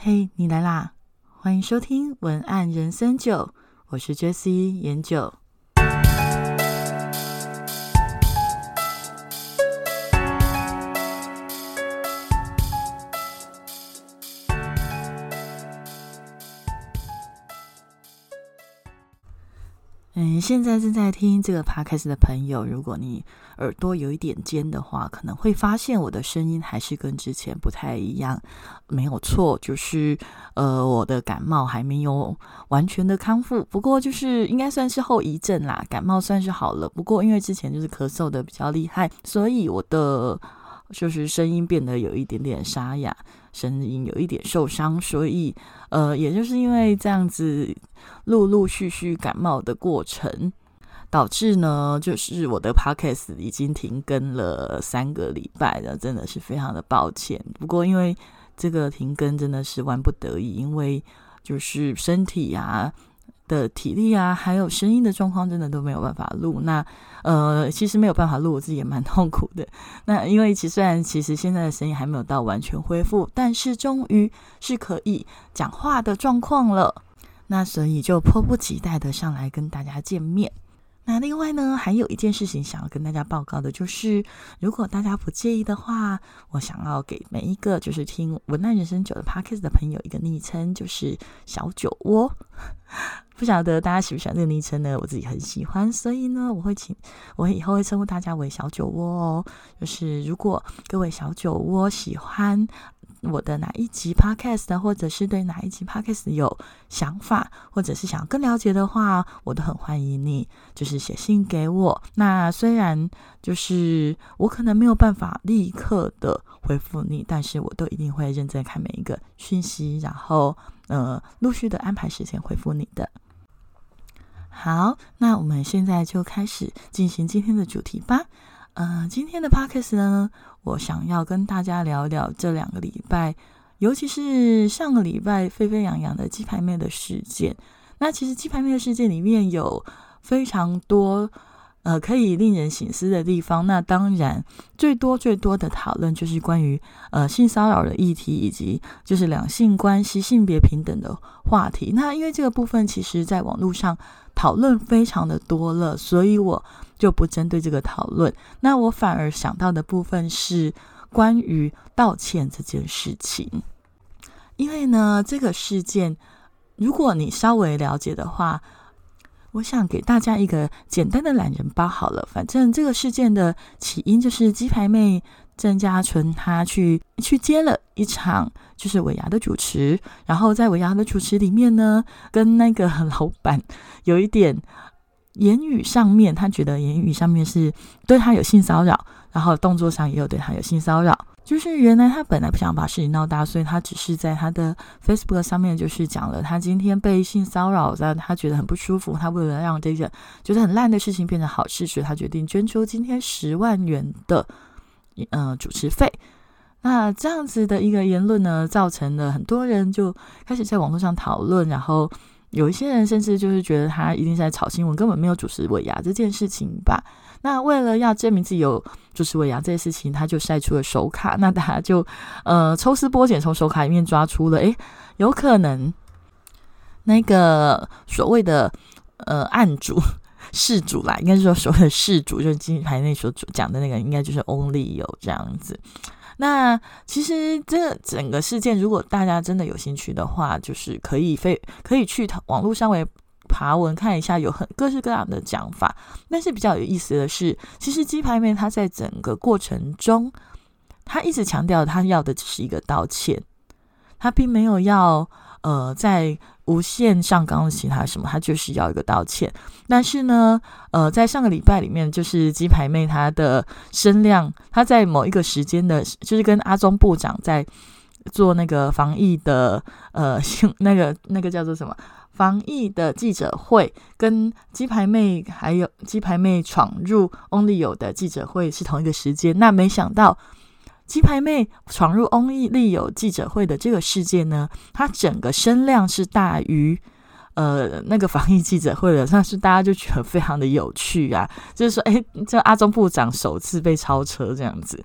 嘿，你来啦！欢迎收听文案人生九，我是 Jessie 研九。嗯，现在正在听这个 podcast 的朋友，如果你耳朵有一点尖的话，可能会发现我的声音还是跟之前不太一样。没有错，就是呃，我的感冒还没有完全的康复，不过就是应该算是后遗症啦。感冒算是好了，不过因为之前就是咳嗽的比较厉害，所以我的就是声音变得有一点点沙哑。声音有一点受伤，所以呃，也就是因为这样子陆陆续续感冒的过程，导致呢，就是我的 podcast 已经停更了三个礼拜了，真的是非常的抱歉。不过因为这个停更真的是万不得已，因为就是身体啊。的体力啊，还有声音的状况，真的都没有办法录。那呃，其实没有办法录，我自己也蛮痛苦的。那因为其虽然其实现在的声音还没有到完全恢复，但是终于是可以讲话的状况了。那所以就迫不及待的上来跟大家见面。那另外呢，还有一件事情想要跟大家报告的，就是如果大家不介意的话，我想要给每一个就是听文案人生九的 podcast 的朋友一个昵称，就是小酒窝。不晓得大家喜不喜欢这个昵称呢？我自己很喜欢，所以呢，我会请我以后会称呼大家为小酒窝哦。就是如果各位小酒窝喜欢。我的哪一集 podcast，或者是对哪一集 podcast 有想法，或者是想要更了解的话，我都很欢迎你，就是写信给我。那虽然就是我可能没有办法立刻的回复你，但是我都一定会认真看每一个讯息，然后呃陆续的安排时间回复你的。好，那我们现在就开始进行今天的主题吧。呃，今天的 podcast 呢，我想要跟大家聊聊这两个礼拜，尤其是上个礼拜沸沸扬扬的鸡排妹的事件。那其实鸡排妹的事件里面有非常多呃可以令人醒思的地方。那当然，最多最多的讨论就是关于呃性骚扰的议题，以及就是两性关系、性别平等的话题。那因为这个部分其实在网络上讨论非常的多了，所以我。就不针对这个讨论，那我反而想到的部分是关于道歉这件事情，因为呢，这个事件如果你稍微了解的话，我想给大家一个简单的懒人包好了。反正这个事件的起因就是鸡排妹郑嘉纯她去去接了一场就是尾牙的主持，然后在尾牙的主持里面呢，跟那个老板有一点。言语上面，他觉得言语上面是对他有性骚扰，然后动作上也有对他有性骚扰。就是原来他本来不想把事情闹大，所以他只是在他的 Facebook 上面就是讲了他今天被性骚扰，让他觉得很不舒服。他为了让这个觉得很烂的事情变成好事，所以他决定捐出今天十万元的呃主持费。那这样子的一个言论呢，造成了很多人就开始在网络上讨论，然后。有一些人甚至就是觉得他一定是在炒新闻，根本没有主持尾牙这件事情吧。那为了要证明自己有主持尾牙这件事情，他就晒出了手卡。那大家就呃抽丝剥茧，从手卡里面抓出了，诶，有可能那个所谓的呃案主事主啦，应该是说所谓的事主，就是金牌那所讲的那个，应该就是 Only 有这样子。那其实这整个事件，如果大家真的有兴趣的话，就是可以非可以去网络上为爬文看一下，有很各式各样的讲法。但是比较有意思的是，其实鸡排妹她在整个过程中，她一直强调她要的只是一个道歉，她并没有要呃在。无限上纲的其他什么，她就是要一个道歉。但是呢，呃，在上个礼拜里面，就是鸡排妹她的声量，她在某一个时间的，就是跟阿中部长在做那个防疫的，呃，那个那个叫做什么防疫的记者会，跟鸡排妹还有鸡排妹闯入 Only 有的记者会是同一个时间。那没想到。鸡排妹闯入翁立友记者会的这个事件呢，它整个声量是大于呃那个防疫记者会的，但是大家就觉得非常的有趣啊，就是说，哎，这阿中部长首次被超车这样子。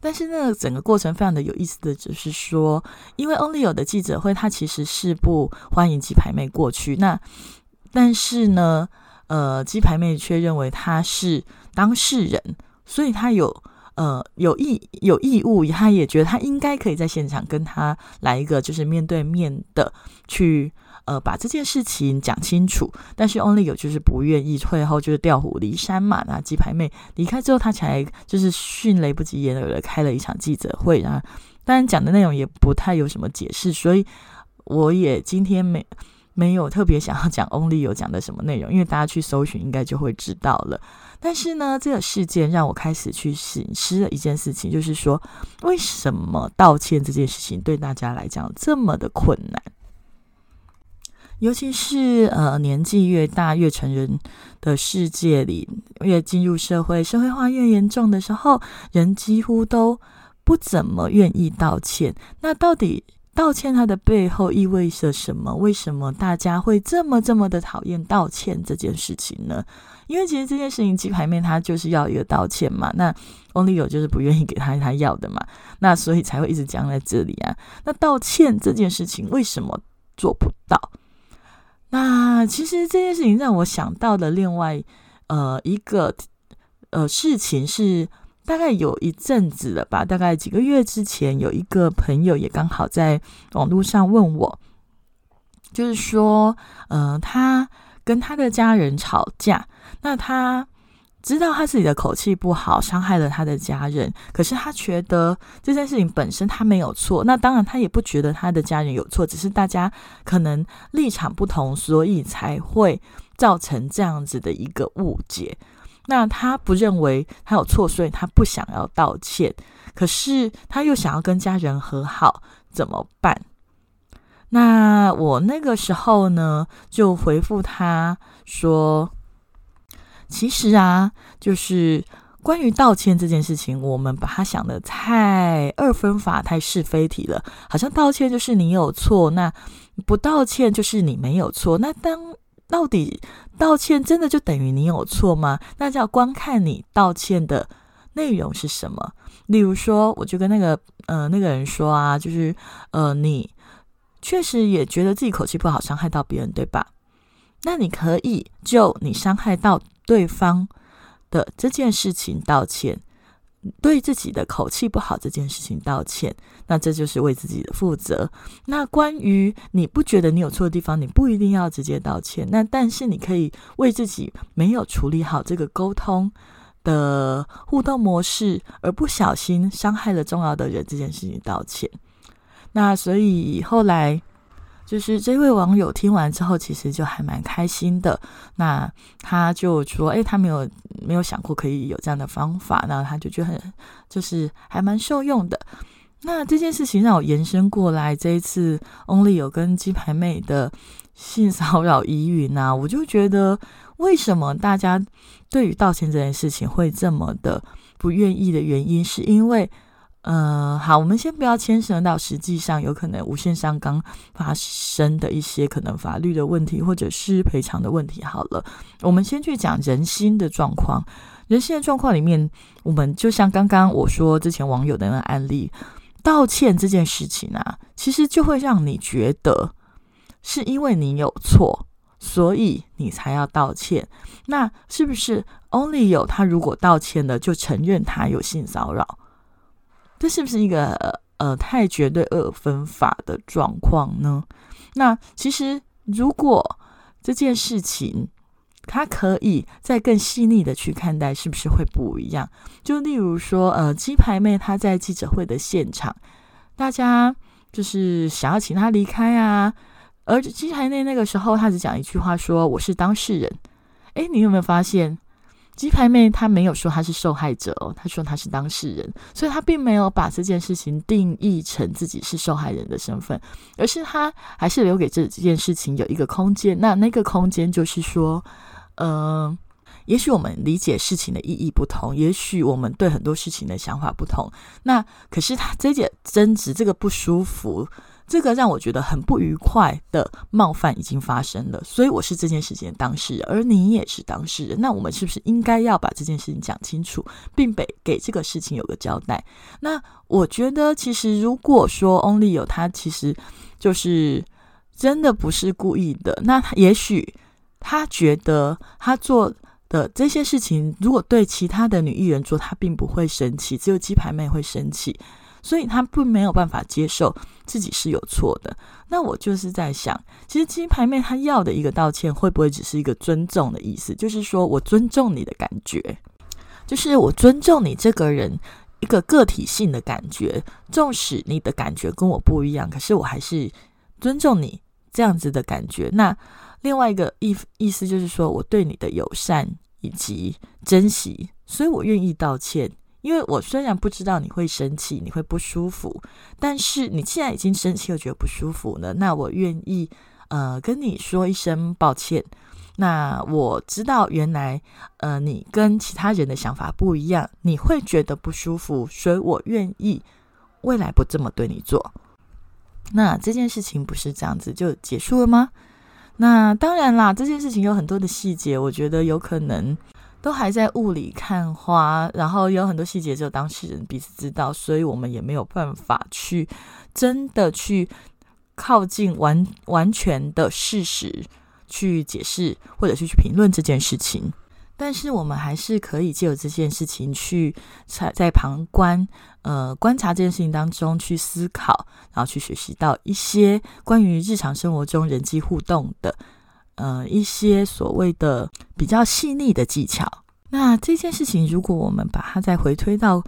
但是那整个过程非常的有意思的，就是说，因为 Only 有的记者会，他其实是不欢迎鸡排妹过去。那但是呢，呃，鸡排妹却认为他是当事人，所以他有呃有义有义务，他也觉得他应该可以在现场跟他来一个就是面对面的去。呃，把这件事情讲清楚，但是 Only 有就是不愿意退后，就是调虎离山嘛。那鸡排妹离开之后，他才就是迅雷不及掩耳的开了一场记者会啊。当然讲的内容也不太有什么解释，所以我也今天没没有特别想要讲 Only 有讲的什么内容，因为大家去搜寻应该就会知道了。但是呢，这个事件让我开始去醒思了一件事情，就是说为什么道歉这件事情对大家来讲这么的困难？尤其是呃年纪越大越成人的世界里，越进入社会社会化越严重的时候，人几乎都不怎么愿意道歉。那到底道歉它的背后意味着什么？为什么大家会这么这么的讨厌道歉这件事情呢？因为其实这件事情鸡排面他就是要一个道歉嘛，那 Only 有就是不愿意给他他要的嘛，那所以才会一直僵在这里啊。那道歉这件事情为什么做不到？那其实这件事情让我想到的另外呃一个呃事情是，大概有一阵子了吧，大概几个月之前，有一个朋友也刚好在网络上问我，就是说，呃，他跟他的家人吵架，那他。知道他自己的口气不好，伤害了他的家人。可是他觉得这件事情本身他没有错。那当然，他也不觉得他的家人有错，只是大家可能立场不同，所以才会造成这样子的一个误解。那他不认为他有错，所以他不想要道歉。可是他又想要跟家人和好，怎么办？那我那个时候呢，就回复他说。其实啊，就是关于道歉这件事情，我们把它想的太二分法、太是非题了。好像道歉就是你有错，那不道歉就是你没有错。那当到底道歉真的就等于你有错吗？那就要观看你道歉的内容是什么。例如说，我就跟那个呃那个人说啊，就是呃你确实也觉得自己口气不好，伤害到别人，对吧？那你可以就你伤害到。对方的这件事情道歉，对自己的口气不好这件事情道歉，那这就是为自己的负责。那关于你不觉得你有错的地方，你不一定要直接道歉。那但是你可以为自己没有处理好这个沟通的互动模式，而不小心伤害了重要的人这件事情道歉。那所以后来。就是这位网友听完之后，其实就还蛮开心的。那他就说：“哎，他没有没有想过可以有这样的方法。”那他就觉得很就是还蛮受用的。那这件事情让我延伸过来，这一次 Only 有跟鸡排妹的性骚扰疑云啊，我就觉得为什么大家对于道歉这件事情会这么的不愿意的原因，是因为。呃，好，我们先不要牵涉到实际上有可能无限上纲发生的一些可能法律的问题，或者是赔偿的问题。好了，我们先去讲人心的状况。人心的状况里面，我们就像刚刚我说之前网友的那个案例，道歉这件事情啊，其实就会让你觉得是因为你有错，所以你才要道歉。那是不是 Only 有他如果道歉了，就承认他有性骚扰？这是不是一个呃太绝对二分法的状况呢？那其实如果这件事情，他可以再更细腻的去看待，是不是会不一样？就例如说，呃，鸡排妹她在记者会的现场，大家就是想要请她离开啊，而鸡排妹那个时候，她只讲一句话说：“我是当事人。”哎，你有没有发现？鸡排妹她没有说她是受害者哦，她说她是当事人，所以她并没有把这件事情定义成自己是受害人的身份，而是她还是留给这件事情有一个空间。那那个空间就是说，呃，也许我们理解事情的意义不同，也许我们对很多事情的想法不同。那可是他这件争执，这个不舒服这个让我觉得很不愉快的冒犯已经发生了，所以我是这件事情的当事人，而你也是当事人。那我们是不是应该要把这件事情讲清楚，并给给这个事情有个交代？那我觉得，其实如果说 Only 有他，其实就是真的不是故意的。那他也许他觉得他做的这些事情，如果对其他的女艺人做，他并不会生气，只有鸡排妹会生气。所以他并没有办法接受自己是有错的。那我就是在想，其实金牌妹她要的一个道歉，会不会只是一个尊重的意思？就是说我尊重你的感觉，就是我尊重你这个人一个个体性的感觉。纵使你的感觉跟我不一样，可是我还是尊重你这样子的感觉。那另外一个意意思就是说我对你的友善以及珍惜，所以我愿意道歉。因为我虽然不知道你会生气，你会不舒服，但是你既然已经生气又觉得不舒服了，那我愿意呃跟你说一声抱歉。那我知道原来呃你跟其他人的想法不一样，你会觉得不舒服，所以我愿意未来不这么对你做。那这件事情不是这样子就结束了吗？那当然啦，这件事情有很多的细节，我觉得有可能。都还在雾里看花，然后有很多细节只有当事人彼此知道，所以我们也没有办法去真的去靠近完完全的事实去解释或者是去评论这件事情。但是我们还是可以借由这件事情去在在旁观，呃，观察这件事情当中去思考，然后去学习到一些关于日常生活中人际互动的。呃，一些所谓的比较细腻的技巧。那这件事情，如果我们把它再回推到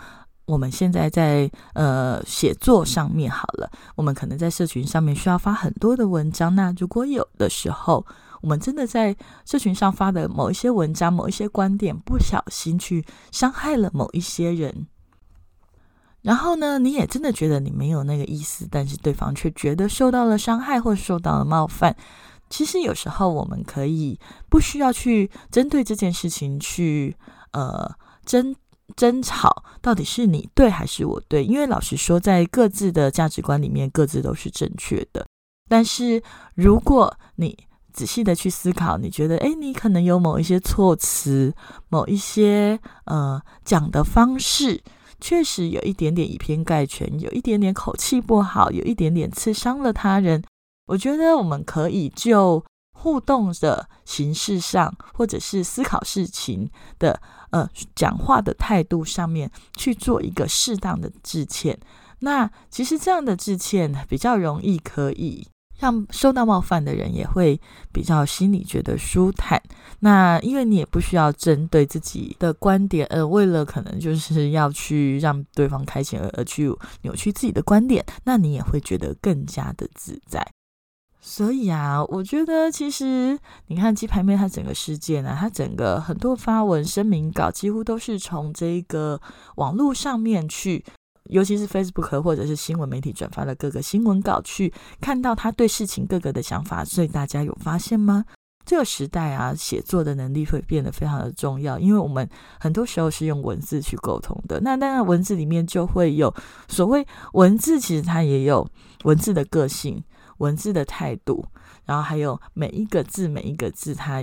我们现在在呃写作上面好了，我们可能在社群上面需要发很多的文章。那如果有的时候，我们真的在社群上发的某一些文章、某一些观点，不小心去伤害了某一些人，然后呢，你也真的觉得你没有那个意思，但是对方却觉得受到了伤害或受到了冒犯。其实有时候我们可以不需要去针对这件事情去呃争争吵，到底是你对还是我对？因为老实说，在各自的价值观里面，各自都是正确的。但是如果你仔细的去思考，你觉得诶，你可能有某一些措辞，某一些呃讲的方式，确实有一点点以偏概全，有一点点口气不好，有一点点刺伤了他人。我觉得我们可以就互动的形式上，或者是思考事情的呃讲话的态度上面去做一个适当的致歉。那其实这样的致歉比较容易，可以让受到冒犯的人也会比较心里觉得舒坦。那因为你也不需要针对自己的观点，呃，为了可能就是要去让对方开心而而去扭曲自己的观点，那你也会觉得更加的自在。所以啊，我觉得其实你看鸡排妹她整个事件呢，她整个很多发文声明稿几乎都是从这个网络上面去，尤其是 Facebook 或者是新闻媒体转发的各个新闻稿去看到她对事情各个的想法。所以大家有发现吗？这个时代啊，写作的能力会变得非常的重要，因为我们很多时候是用文字去沟通的。那当然，文字里面就会有所谓文字，其实它也有文字的个性。文字的态度，然后还有每一个字，每一个字，它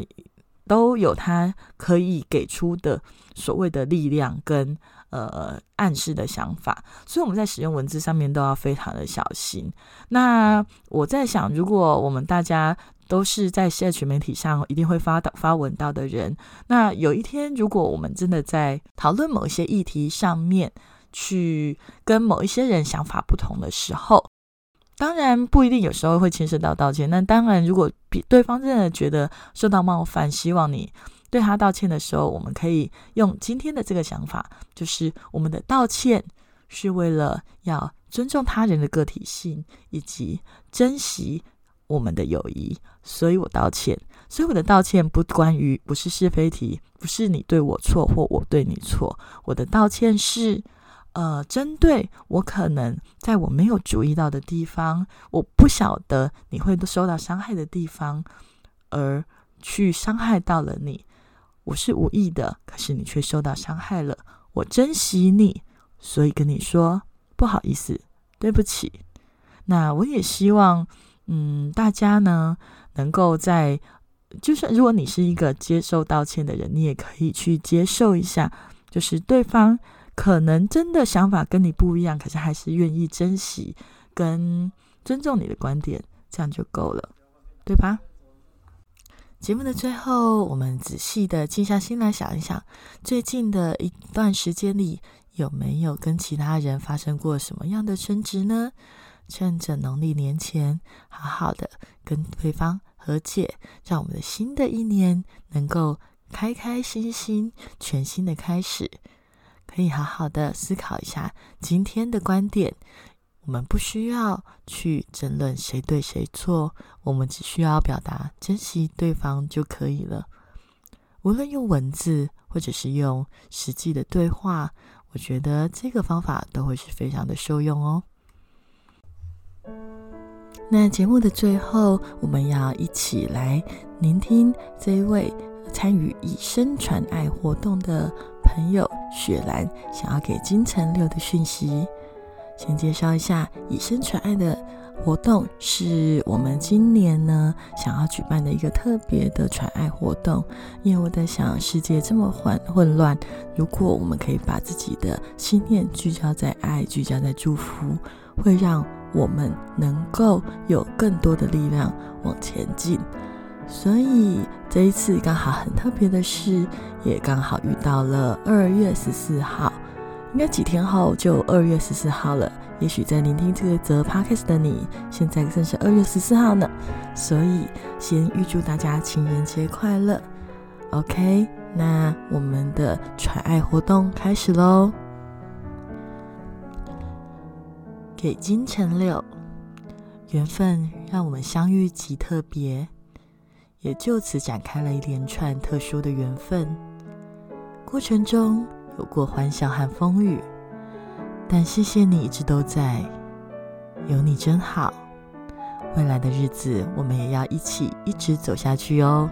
都有它可以给出的所谓的力量跟呃暗示的想法，所以我们在使用文字上面都要非常的小心。那我在想，如果我们大家都是在社群媒体上一定会发到发文到的人，那有一天如果我们真的在讨论某一些议题上面去跟某一些人想法不同的时候，当然不一定，有时候会牵涉到道歉。那当然，如果比对方真的觉得受到冒犯，希望你对他道歉的时候，我们可以用今天的这个想法，就是我们的道歉是为了要尊重他人的个体性，以及珍惜我们的友谊，所以我道歉。所以我的道歉不关于不是是非题，不是你对我错或我对你错，我的道歉是。呃，针对我可能在我没有注意到的地方，我不晓得你会受到伤害的地方，而去伤害到了你，我是无意的，可是你却受到伤害了。我珍惜你，所以跟你说不好意思，对不起。那我也希望，嗯，大家呢能够在，就算如果你是一个接受道歉的人，你也可以去接受一下，就是对方可能真的想法跟你不一样，可是还是愿意珍惜跟尊重你的观点，这样就够了，对吧？节目的最后，我们仔细的静下心来想一想，最近的一段时间里，有没有跟其他人发生过什么样的争执呢？趁着农历年前，好好的跟对方和解，让我们的新的一年能够开开心心、全新的开始。可以好好的思考一下今天的观点。我们不需要去争论谁对谁错，我们只需要表达珍惜对方就可以了。无论用文字或者是用实际的对话，我觉得这个方法都会是非常的受用哦。那节目的最后，我们要一起来聆听这一位参与以身传爱活动的朋友雪兰想要给金城六的讯息。先介绍一下以身传爱的活动，是我们今年呢想要举办的一个特别的传爱活动。因为我在想，世界这么混混乱，如果我们可以把自己的心念聚焦在爱，聚焦在祝福，会让我们能够有更多的力量往前进。所以这一次刚好很特别的是，也刚好遇到了二月十四号。应该几天后就二月十四号了。也许在聆听这个则 podcast 的你，现在正是二月十四号呢。所以先预祝大家情人节快乐。OK，那我们的传爱活动开始喽。给金城柳，缘分让我们相遇极特别，也就此展开了一连串特殊的缘分。过程中。有过欢笑和风雨，但谢谢你一直都在，有你真好。未来的日子，我们也要一起一直走下去哦。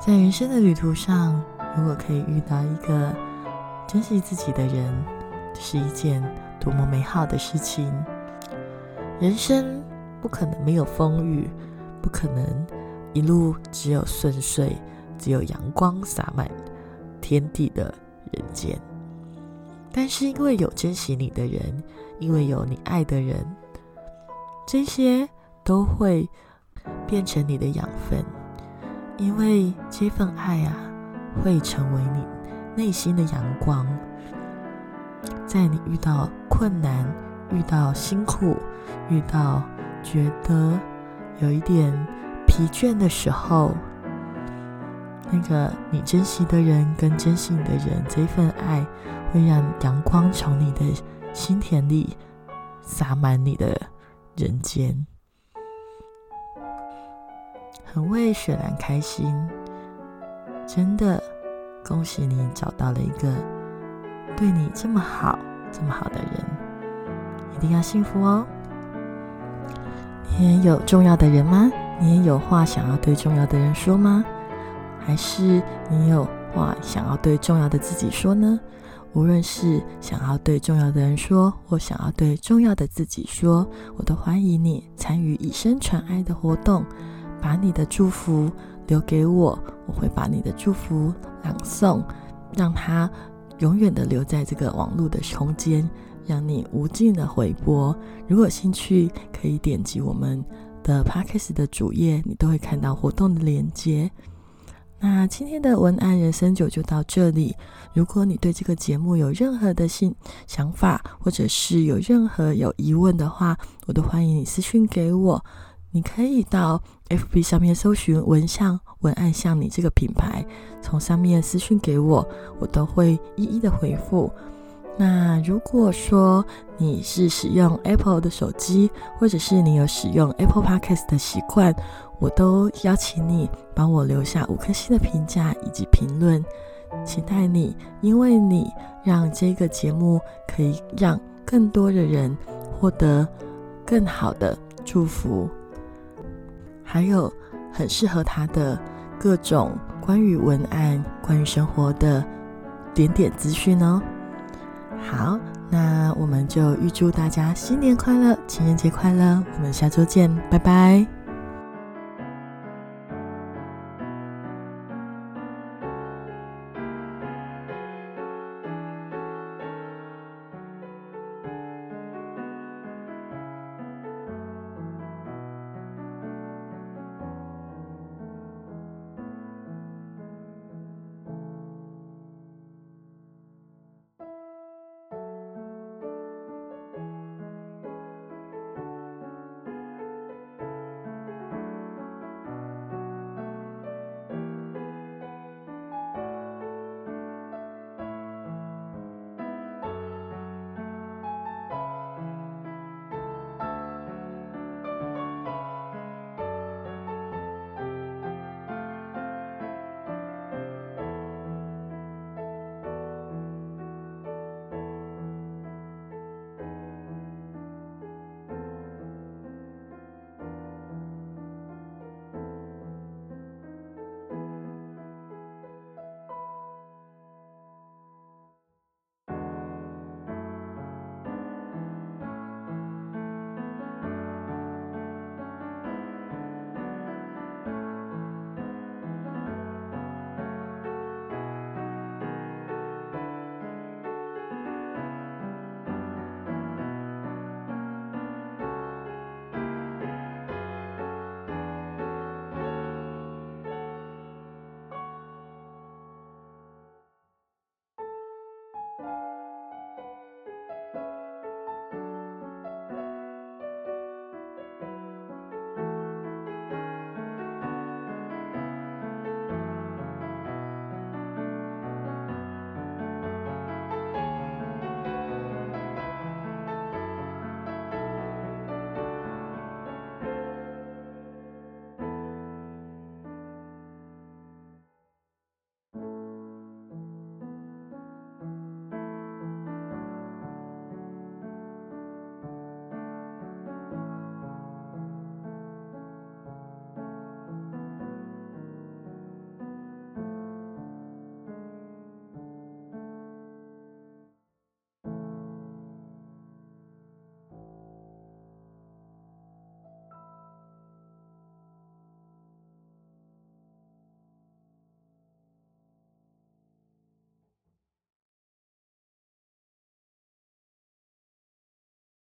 在人生的旅途上，如果可以遇到一个珍惜自己的人，是一件多么美好的事情。人生不可能没有风雨，不可能一路只有顺遂，只有阳光洒满。天地的人间，但是因为有珍惜你的人，因为有你爱的人，这些都会变成你的养分。因为这份爱啊，会成为你内心的阳光。在你遇到困难、遇到辛苦、遇到觉得有一点疲倦的时候。那个你珍惜的人跟珍惜你的人，这份爱会让阳光从你的心田里洒满你的人间，很为雪兰开心。真的，恭喜你找到了一个对你这么好、这么好的人，一定要幸福哦！你也有重要的人吗？你也有话想要对重要的人说吗？还是你有话想要对重要的自己说呢？无论是想要对重要的人说，或想要对重要的自己说，我都欢迎你参与以身传爱的活动，把你的祝福留给我，我会把你的祝福朗诵，让它永远的留在这个网络的空间，让你无尽的回播。如果兴趣，可以点击我们的 Podcast 的主页，你都会看到活动的链接。那今天的文案人生九就到这里。如果你对这个节目有任何的新想法，或者是有任何有疑问的话，我都欢迎你私讯给我。你可以到 FB 上面搜寻“文像文案像你”这个品牌，从上面私讯给我，我都会一一的回复。那如果说你是使用 Apple 的手机，或者是你有使用 Apple Podcast 的习惯，我都邀请你帮我留下五颗星的评价以及评论，期待你，因为你让这个节目可以让更多的人获得更好的祝福，还有很适合他的各种关于文案、关于生活的点点资讯哦。好。那我们就预祝大家新年快乐，情人节快乐！我们下周见，拜拜。